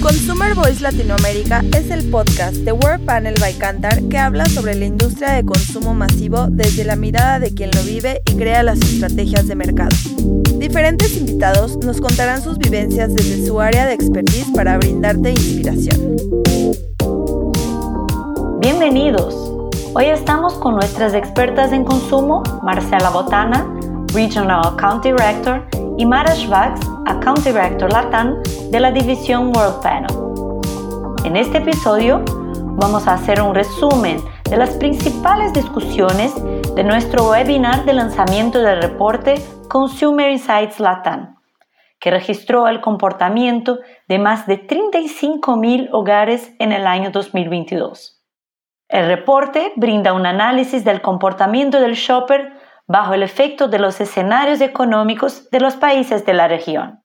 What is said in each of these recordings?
Consumer Voice Latinoamérica es el podcast de World Panel by Cantar que habla sobre la industria de consumo masivo desde la mirada de quien lo vive y crea las estrategias de mercado. Diferentes invitados nos contarán sus vivencias desde su área de expertise para brindarte inspiración. Bienvenidos. Hoy estamos con nuestras expertas en consumo, Marcela Botana, Regional Account Director, y Mara Schwax, Account Director Latam de la división World Panel. En este episodio vamos a hacer un resumen de las principales discusiones de nuestro webinar de lanzamiento del reporte Consumer Insights Latam, que registró el comportamiento de más de 35.000 hogares en el año 2022. El reporte brinda un análisis del comportamiento del shopper bajo el efecto de los escenarios económicos de los países de la región,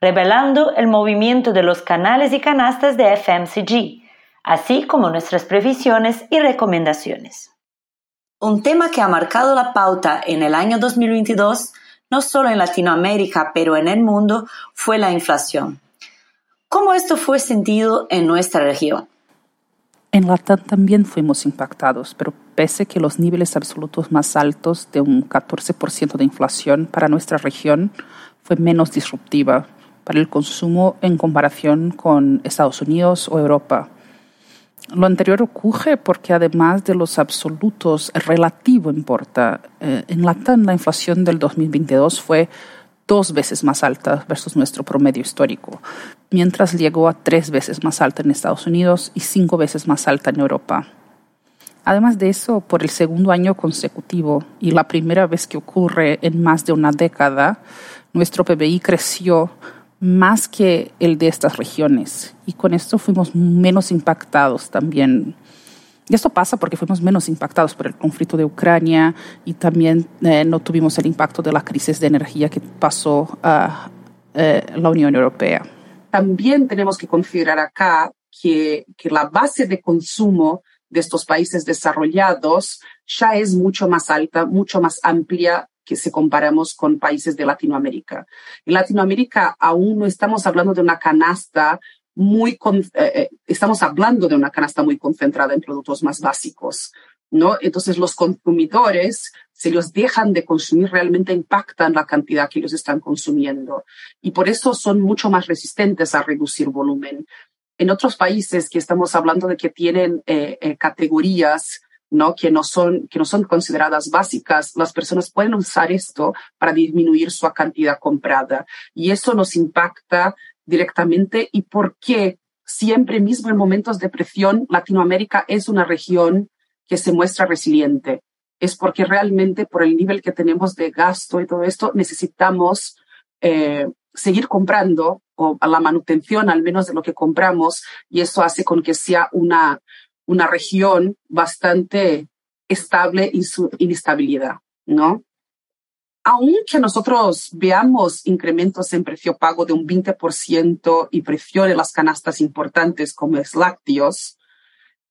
revelando el movimiento de los canales y canastas de FMCG, así como nuestras previsiones y recomendaciones. Un tema que ha marcado la pauta en el año 2022, no solo en Latinoamérica, pero en el mundo, fue la inflación. ¿Cómo esto fue sentido en nuestra región? En Latam también fuimos impactados, pero pese que los niveles absolutos más altos de un 14% de inflación para nuestra región fue menos disruptiva para el consumo en comparación con Estados Unidos o Europa. Lo anterior ocurre porque además de los absolutos, el relativo importa. Eh, en Latam la inflación del 2022 fue dos veces más alta versus nuestro promedio histórico, mientras llegó a tres veces más alta en Estados Unidos y cinco veces más alta en Europa. Además de eso, por el segundo año consecutivo y la primera vez que ocurre en más de una década, nuestro PBI creció más que el de estas regiones y con esto fuimos menos impactados también y esto pasa porque fuimos menos impactados por el conflicto de Ucrania y también eh, no tuvimos el impacto de la crisis de energía que pasó a eh, la Unión Europea. También tenemos que considerar acá que, que la base de consumo de estos países desarrollados ya es mucho más alta, mucho más amplia que si comparamos con países de Latinoamérica. En Latinoamérica aún no estamos hablando de una canasta muy, eh, eh, estamos hablando de una canasta muy concentrada en productos más básicos, ¿no? Entonces los consumidores, si los dejan de consumir, realmente impactan la cantidad que ellos están consumiendo. Y por eso son mucho más resistentes a reducir volumen. En otros países que estamos hablando de que tienen eh, categorías ¿no? Que no son, que no son consideradas básicas, las personas pueden usar esto para disminuir su cantidad comprada. Y eso nos impacta directamente y por qué siempre mismo en momentos de presión Latinoamérica es una región que se muestra resiliente. Es porque realmente por el nivel que tenemos de gasto y todo esto necesitamos eh, seguir comprando o la manutención al menos de lo que compramos y eso hace con que sea una, una región bastante estable y su inestabilidad, ¿no? Aunque nosotros veamos incrementos en precio pago de un 20% y precio de las canastas importantes como es lácteos,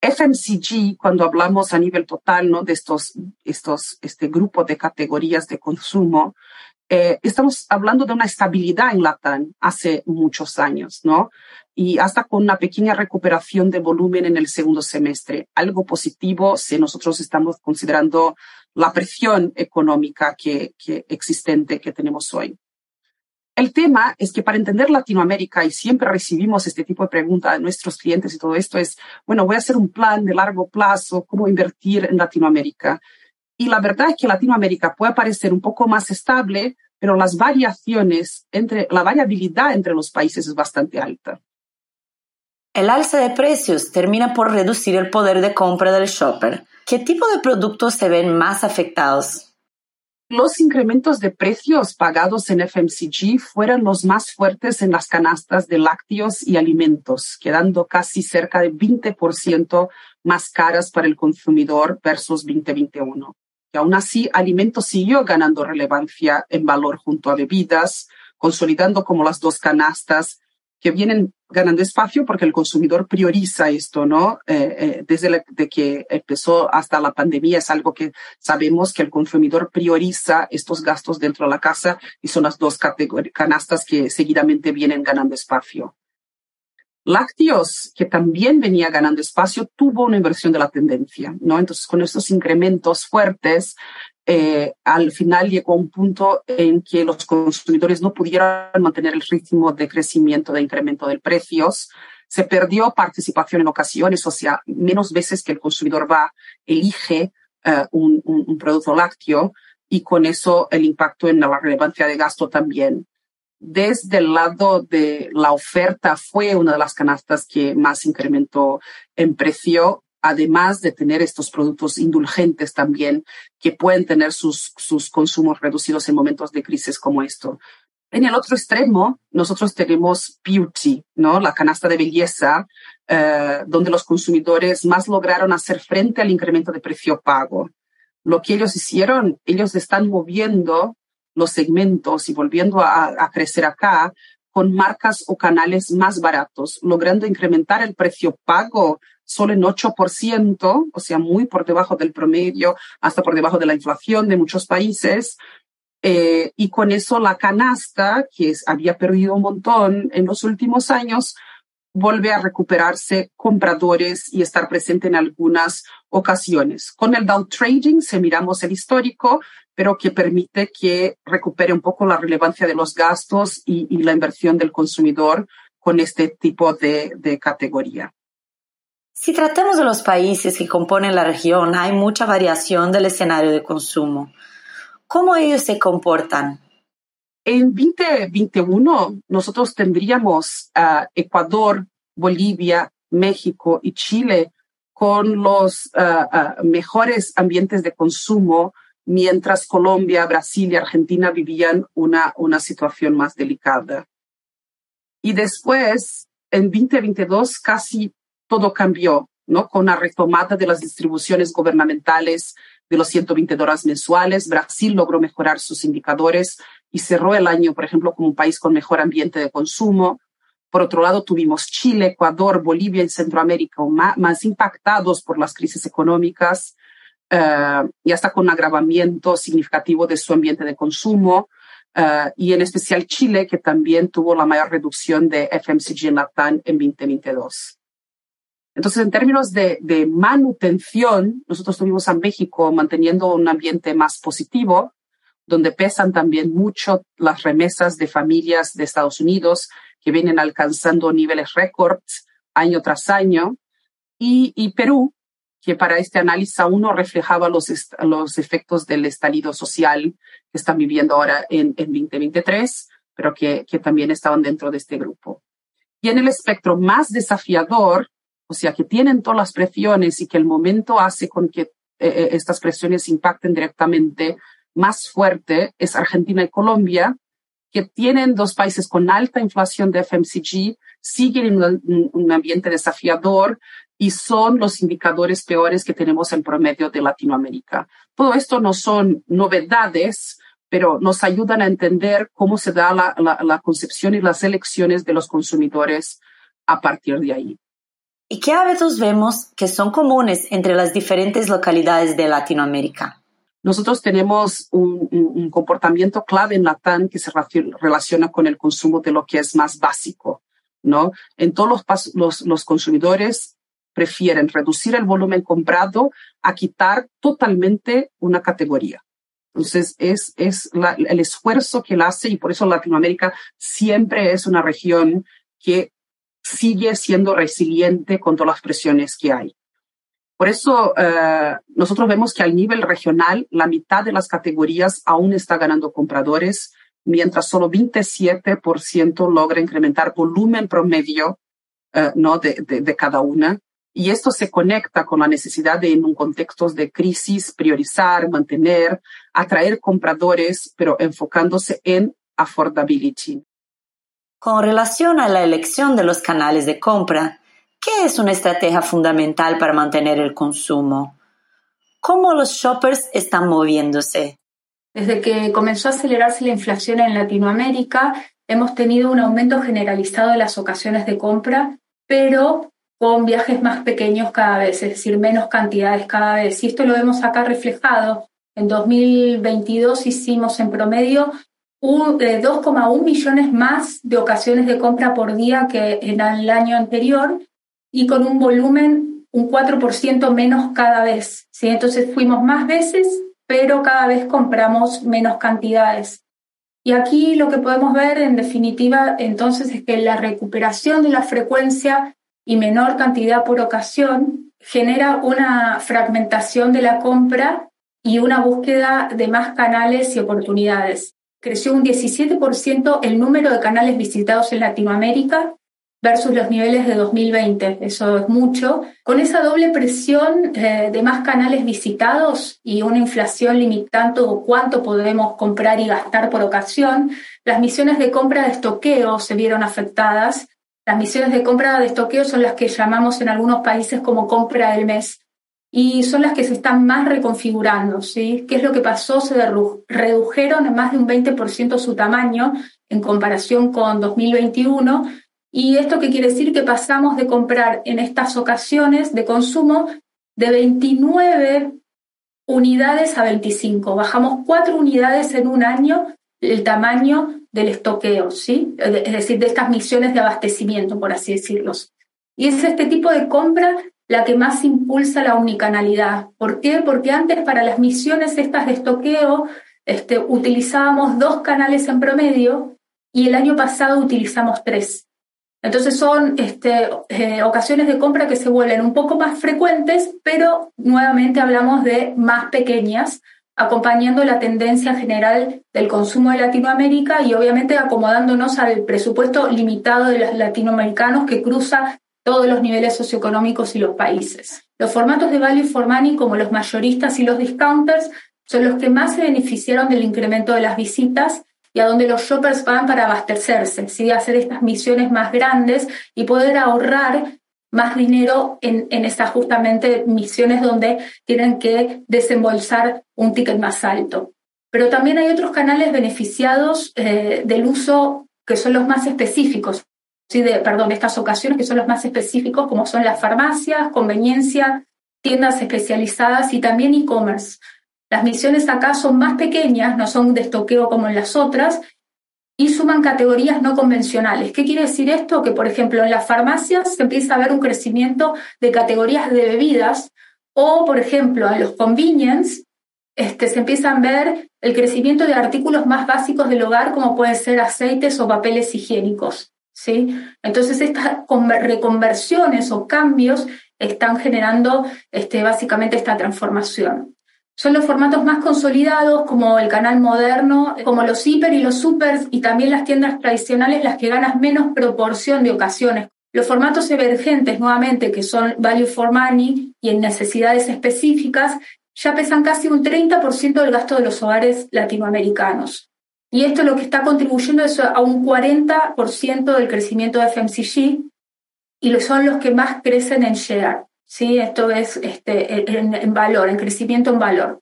FMCG, cuando hablamos a nivel total ¿no? de estos, estos, este grupo de categorías de consumo, eh, estamos hablando de una estabilidad en Latam hace muchos años, ¿no? Y hasta con una pequeña recuperación de volumen en el segundo semestre. Algo positivo si nosotros estamos considerando la presión económica que, que existente que tenemos hoy. El tema es que para entender Latinoamérica, y siempre recibimos este tipo de preguntas de nuestros clientes y todo esto, es, bueno, voy a hacer un plan de largo plazo, cómo invertir en Latinoamérica. Y la verdad es que Latinoamérica puede parecer un poco más estable, pero las variaciones entre, la variabilidad entre los países es bastante alta. El alza de precios termina por reducir el poder de compra del shopper. ¿Qué tipo de productos se ven más afectados? Los incrementos de precios pagados en FMCG fueron los más fuertes en las canastas de lácteos y alimentos, quedando casi cerca de 20% más caras para el consumidor versus 2021. Y aún así, alimentos siguió ganando relevancia en valor junto a bebidas, consolidando como las dos canastas que vienen ganando espacio porque el consumidor prioriza esto, ¿no? Eh, eh, desde que empezó hasta la pandemia es algo que sabemos que el consumidor prioriza estos gastos dentro de la casa y son las dos canastas que seguidamente vienen ganando espacio. Lácteos, que también venía ganando espacio, tuvo una inversión de la tendencia, ¿no? Entonces, con estos incrementos fuertes, eh, al final llegó un punto en que los consumidores no pudieron mantener el ritmo de crecimiento, de incremento de precios. Se perdió participación en ocasiones, o sea, menos veces que el consumidor va, elige eh, un, un, producto lácteo y con eso el impacto en la relevancia de gasto también desde el lado de la oferta fue una de las canastas que más incrementó en precio, además de tener estos productos indulgentes también que pueden tener sus, sus consumos reducidos en momentos de crisis como esto. En el otro extremo, nosotros tenemos beauty, ¿no? La canasta de belleza, eh, donde los consumidores más lograron hacer frente al incremento de precio pago. Lo que ellos hicieron, ellos están moviendo los segmentos y volviendo a, crecer acá con marcas o canales más baratos, logrando incrementar el precio pago solo en 8%, o sea, muy por debajo del promedio, hasta por debajo de la inflación de muchos países. Eh, y con eso la canasta, que había perdido un montón en los últimos años, vuelve a recuperarse compradores y estar presente en algunas ocasiones. Con el down trading, se miramos el histórico, pero que permite que recupere un poco la relevancia de los gastos y, la inversión del consumidor con este tipo de, de categoría. Si tratamos de los países que componen la región, hay mucha variación del escenario de consumo. ¿Cómo ellos se comportan? En 2021, nosotros tendríamos a Ecuador, Bolivia, México y Chile con los mejores ambientes de consumo mientras Colombia, Brasil y Argentina vivían una, una situación más delicada. Y después, en 2022, casi todo cambió, ¿no? Con la retomada de las distribuciones gubernamentales de los 120 dólares mensuales, Brasil logró mejorar sus indicadores y cerró el año, por ejemplo, como un país con mejor ambiente de consumo. Por otro lado, tuvimos Chile, Ecuador, Bolivia y Centroamérica más impactados por las crisis económicas eh, y hasta con un agravamiento significativo de su ambiente de consumo, eh, y en especial Chile, que también tuvo la mayor reducción de FMCG en Latam en 2022. Entonces, en términos de, de, manutención, nosotros tuvimos a México manteniendo un ambiente más positivo, donde pesan también mucho las remesas de familias de Estados Unidos que vienen alcanzando niveles récords año tras año, y, y Perú, que para este análisis aún no reflejaba los, los efectos del estallido social que están viviendo ahora en, en 2023, pero que, que también estaban dentro de este grupo. Y en el espectro más desafiador, o sea, que tienen todas las presiones y que el momento hace con que eh, eh, estas presiones impacten directamente más fuerte, es Argentina y Colombia, que tienen dos países con alta inflación de FMCG, siguen en un, ambiente desafiador, y son los indicadores peores que tenemos en promedio de Latinoamérica. Todo esto no son novedades, pero nos ayudan a entender cómo se da la, la, concepción y las elecciones de los consumidores a partir de ahí. ¿Y qué hábitos vemos que son comunes entre las diferentes localidades de Latinoamérica? Nosotros tenemos un, comportamiento clave en Latam que se relaciona con el consumo de lo que es más básico, ¿no? En todos los, los, los consumidores prefieren reducir el volumen comprado a quitar totalmente una categoría. Entonces, es, es el esfuerzo que él hace y por eso Latinoamérica siempre es una región que sigue siendo resiliente con todas las presiones que hay. Por eso, eh, nosotros vemos que al nivel regional, la mitad de las categorías aún está ganando compradores, mientras solo 27% logra incrementar volumen promedio eh, ¿no? de, de, de cada una. Y esto se conecta con la necesidad de, en un contexto de crisis, priorizar, mantener, atraer compradores, pero enfocándose en affordability. Con relación a la elección de los canales de compra, ¿qué es una estrategia fundamental para mantener el consumo? ¿Cómo los shoppers están moviéndose? Desde que comenzó a acelerarse la inflación en Latinoamérica, hemos tenido un aumento generalizado de las ocasiones de compra, pero con viajes más pequeños cada vez, es decir, menos cantidades cada vez. Y esto lo vemos acá reflejado. En 2022 hicimos en promedio 2,1 millones más de ocasiones de compra por día que en el año anterior y con un volumen un 4% menos cada vez. ¿sí? Entonces fuimos más veces, pero cada vez compramos menos cantidades. Y aquí lo que podemos ver en definitiva entonces es que la recuperación de la frecuencia y menor cantidad por ocasión genera una fragmentación de la compra y una búsqueda de más canales y oportunidades. Creció un 17% el número de canales visitados en Latinoamérica versus los niveles de 2020. Eso es mucho. Con esa doble presión eh, de más canales visitados y una inflación limitando cuánto podemos comprar y gastar por ocasión, las misiones de compra de estoqueo se vieron afectadas las misiones de compra de estoqueo son las que llamamos en algunos países como compra del mes y son las que se están más reconfigurando. ¿sí? ¿Qué es lo que pasó? Se redujeron en más de un 20% su tamaño en comparación con 2021. ¿Y esto qué quiere decir? Que pasamos de comprar en estas ocasiones de consumo de 29 unidades a 25. Bajamos 4 unidades en un año el tamaño del estoqueo, ¿sí? Es decir, de estas misiones de abastecimiento, por así decirlo. Y es este tipo de compra la que más impulsa la unicanalidad. ¿Por qué? Porque antes para las misiones estas de estoqueo este, utilizábamos dos canales en promedio y el año pasado utilizamos tres. Entonces son este, eh, ocasiones de compra que se vuelven un poco más frecuentes, pero nuevamente hablamos de más pequeñas acompañando la tendencia general del consumo de Latinoamérica y obviamente acomodándonos al presupuesto limitado de los latinoamericanos que cruza todos los niveles socioeconómicos y los países. Los formatos de value for money, como los mayoristas y los discounters, son los que más se beneficiaron del incremento de las visitas y a donde los shoppers van para abastecerse, ¿sí? hacer estas misiones más grandes y poder ahorrar más dinero en, en estas justamente misiones donde tienen que desembolsar un ticket más alto. Pero también hay otros canales beneficiados eh, del uso que son los más específicos, de, perdón, estas ocasiones que son los más específicos, como son las farmacias, conveniencia, tiendas especializadas y también e-commerce. Las misiones acá son más pequeñas, no son de estoqueo como en las otras, y suman categorías no convencionales. ¿Qué quiere decir esto? Que, por ejemplo, en las farmacias se empieza a ver un crecimiento de categorías de bebidas o, por ejemplo, en los convenience este, se empiezan a ver el crecimiento de artículos más básicos del hogar, como pueden ser aceites o papeles higiénicos. ¿Sí? Entonces, estas reconversiones o cambios están generando este, básicamente esta transformación. Son los formatos más consolidados, como el canal moderno, como los hiper y los supers, y también las tiendas tradicionales, las que ganan menos proporción de ocasiones. Los formatos emergentes, nuevamente, que son value for money y en necesidades específicas, ya pesan casi un 30% del gasto de los hogares latinoamericanos. Y esto lo que está contribuyendo es a un 40% del crecimiento de FMCG y son los que más crecen en share. ¿sí? Esto es este, en, valor, en crecimiento en valor.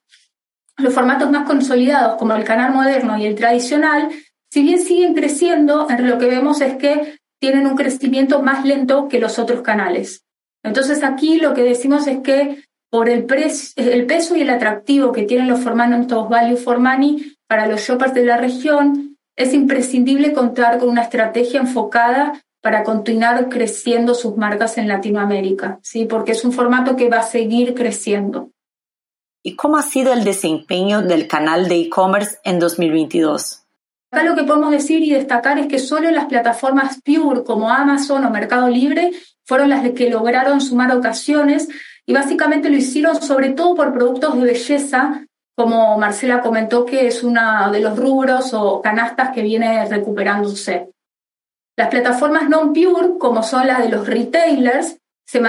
Los formatos más consolidados, como el canal moderno y el tradicional, si bien siguen creciendo, en lo que vemos es que tienen un crecimiento más lento que los otros canales. Entonces aquí lo que decimos es que por el, el peso y el atractivo que tienen los formatos value for money para los shoppers de la región, es imprescindible contar con una estrategia enfocada para continuar creciendo sus marcas en Latinoamérica, ¿sí? porque es un formato que va a seguir creciendo. ¿Y cómo ha sido el desempeño del canal de e-commerce en 2022? Acá lo que podemos decir y destacar es que solo las plataformas pure como Amazon o Mercado Libre fueron las que lograron sumar ocasiones y básicamente lo hicieron sobre todo por productos de belleza, como Marcela comentó que es uno de los rubros o canastas que viene recuperándose. Las plataformas non-pure, como son las de los retailers, se,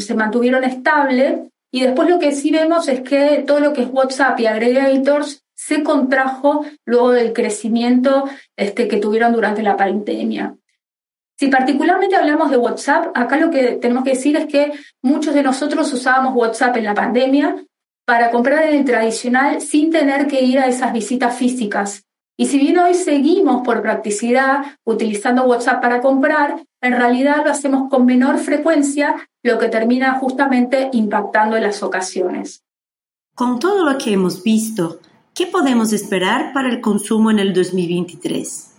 se mantuvieron estable y después lo que sí vemos es que todo lo que es WhatsApp y aggregators se contrajo luego del crecimiento este, que tuvieron durante la pandemia. Si particularmente hablamos de WhatsApp, acá lo que tenemos que decir es que muchos de nosotros usábamos WhatsApp en la pandemia para comprar en el tradicional sin tener que ir a esas visitas físicas. Y si bien hoy seguimos por practicidad utilizando WhatsApp para comprar, en realidad lo hacemos con menor frecuencia, lo que termina justamente impactando en las ocasiones. Con todo lo que hemos visto, ¿qué podemos esperar para el consumo en el 2023?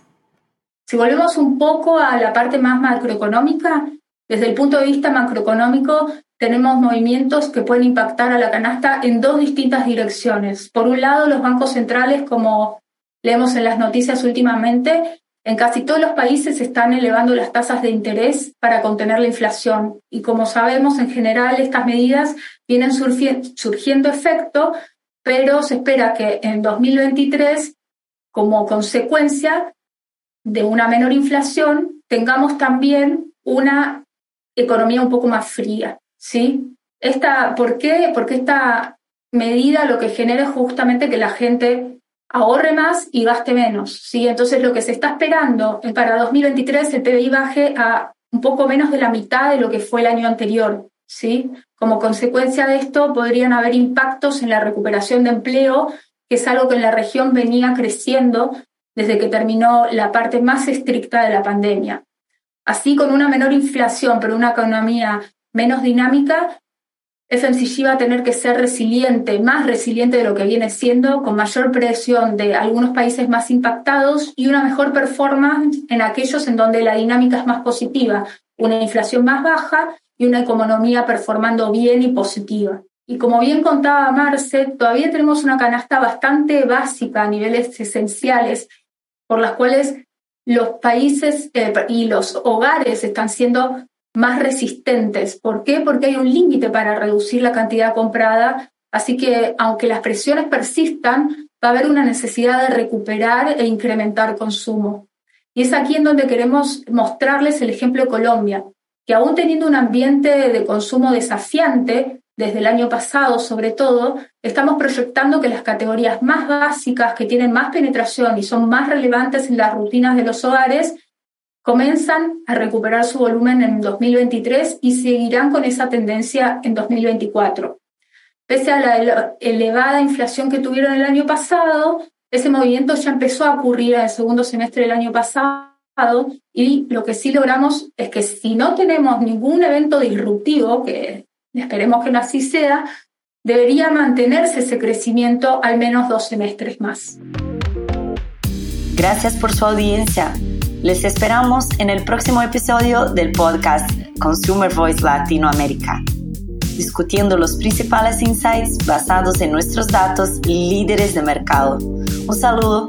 Si volvemos un poco a la parte más macroeconómica, desde el punto de vista macroeconómico, tenemos movimientos que pueden impactar a la canasta en dos distintas direcciones. Por un lado, los bancos centrales, como leemos en las noticias últimamente, en casi todos los países están elevando las tasas de interés para contener la inflación. Y como sabemos, en general estas medidas vienen surgiendo efecto, pero se espera que en 2023, como consecuencia de una menor inflación, tengamos también una economía un poco más fría. ¿Sí? Esta, ¿Por qué? Porque esta medida lo que genera es justamente que la gente ahorre más y gaste menos, ¿sí? Entonces lo que se está esperando para 2023 el PBI baje a un poco menos de la mitad de lo que fue el año anterior, ¿sí? Como consecuencia de esto podrían haber impactos en la recuperación de empleo, que es algo que en la región venía creciendo desde que terminó la parte más estricta de la pandemia. Así, con una menor inflación, pero una economía menos dinámica, FMCG va a tener que ser resiliente, más resiliente de lo que viene siendo, con mayor presión de algunos países más impactados y una mejor performance en aquellos en donde la dinámica es más positiva, una inflación más baja y una economía performando bien y positiva. Y como bien contaba Marce, todavía tenemos una canasta bastante básica a niveles esenciales por las cuales los países eh, y los hogares están siendo más resistentes. ¿Por qué? Porque hay un límite para reducir la cantidad comprada, así que aunque las presiones persistan, va a haber una necesidad de recuperar e incrementar consumo. Y es aquí en donde queremos mostrarles el ejemplo de Colombia, que aún teniendo un ambiente de consumo desafiante, desde el año pasado sobre todo, estamos proyectando que las categorías más básicas, que tienen más penetración y son más relevantes en las rutinas de los hogares, comienzan a recuperar su volumen en 2023 y seguirán con esa tendencia en 2024. Pese a la elevada inflación que tuvieron el año pasado, ese movimiento ya empezó a ocurrir en el segundo semestre del año pasado y lo que sí logramos es que si no tenemos ningún evento disruptivo, que esperemos que no así sea, debería mantenerse ese crecimiento al menos dos semestres más. Gracias por su audiencia. Les esperamos en el próximo episodio del podcast Consumer Voice Latinoamérica, discutiendo los principales insights basados en nuestros datos líderes de mercado. Un saludo.